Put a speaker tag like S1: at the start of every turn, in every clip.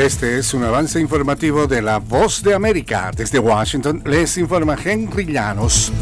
S1: Este es un avance informativo de La Voz de América. Desde Washington les informa Henry Llanos.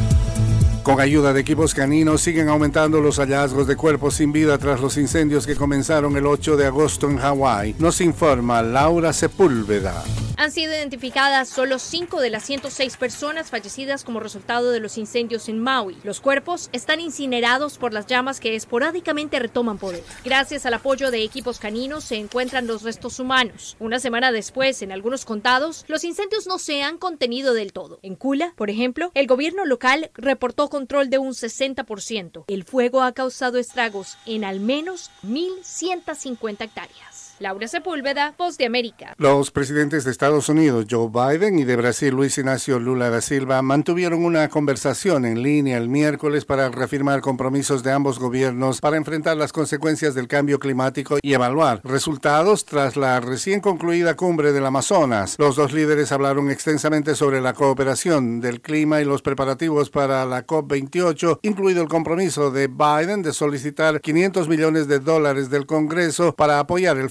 S1: Con ayuda de equipos caninos siguen aumentando los hallazgos de cuerpos sin vida tras los incendios que comenzaron el 8 de agosto en Hawái, nos informa Laura Sepúlveda.
S2: Han sido identificadas solo 5 de las 106 personas fallecidas como resultado de los incendios en Maui. Los cuerpos están incinerados por las llamas que esporádicamente retoman poder. Gracias al apoyo de equipos caninos se encuentran los restos humanos. Una semana después, en algunos condados, los incendios no se han contenido del todo. En Kula, por ejemplo, el gobierno local reportó control de un 60%. El fuego ha causado estragos en al menos 1.150 hectáreas. Laura Sepúlveda, Voz de América.
S1: Los presidentes de Estados Unidos, Joe Biden, y de Brasil, Luis Ignacio Lula da Silva, mantuvieron una conversación en línea el miércoles para reafirmar compromisos de ambos gobiernos para enfrentar las consecuencias del cambio climático y evaluar resultados tras la recién concluida cumbre del Amazonas. Los dos líderes hablaron extensamente sobre la cooperación del clima y los preparativos para la COP28, incluido el compromiso de Biden de solicitar 500 millones de dólares del Congreso para apoyar el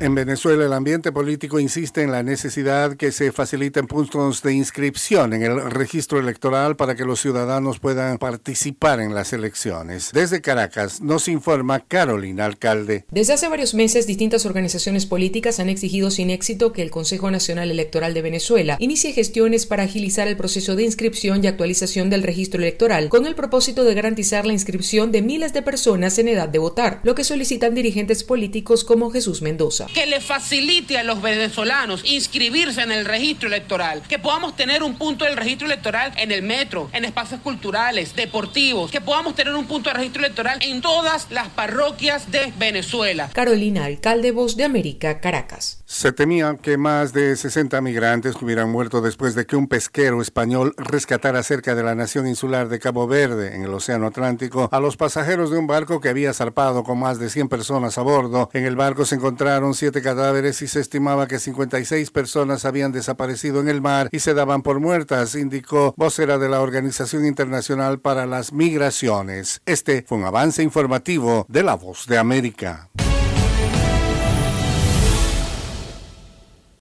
S1: En Venezuela el ambiente político insiste en la necesidad que se faciliten puntos de inscripción en el registro electoral para que los ciudadanos puedan participar en las elecciones. Desde Caracas nos informa Carolina Alcalde.
S3: Desde hace varios meses distintas organizaciones políticas han exigido sin éxito que el Consejo Nacional Electoral de Venezuela inicie gestiones para agilizar el proceso de inscripción y actualización del registro electoral con el propósito de garantizar la inscripción de miles de personas en edad de votar, lo que solicitan dirigentes políticos como Jesús Mendoza
S4: que le facilite a los venezolanos inscribirse en el registro electoral, que podamos tener un punto del registro electoral en el metro, en espacios culturales, deportivos, que podamos tener un punto de registro electoral en todas las parroquias de Venezuela.
S3: Carolina, alcalde Voz de América, Caracas.
S1: Se temía que más de 60 migrantes hubieran muerto después de que un pesquero español rescatara cerca de la nación insular de Cabo Verde, en el Océano Atlántico, a los pasajeros de un barco que había zarpado con más de 100 personas a bordo. En el barco se encontraron siete cadáveres y se estimaba que 56 personas habían desaparecido en el mar y se daban por muertas, indicó vocera de la Organización Internacional para las Migraciones. Este fue un avance informativo de La Voz de América.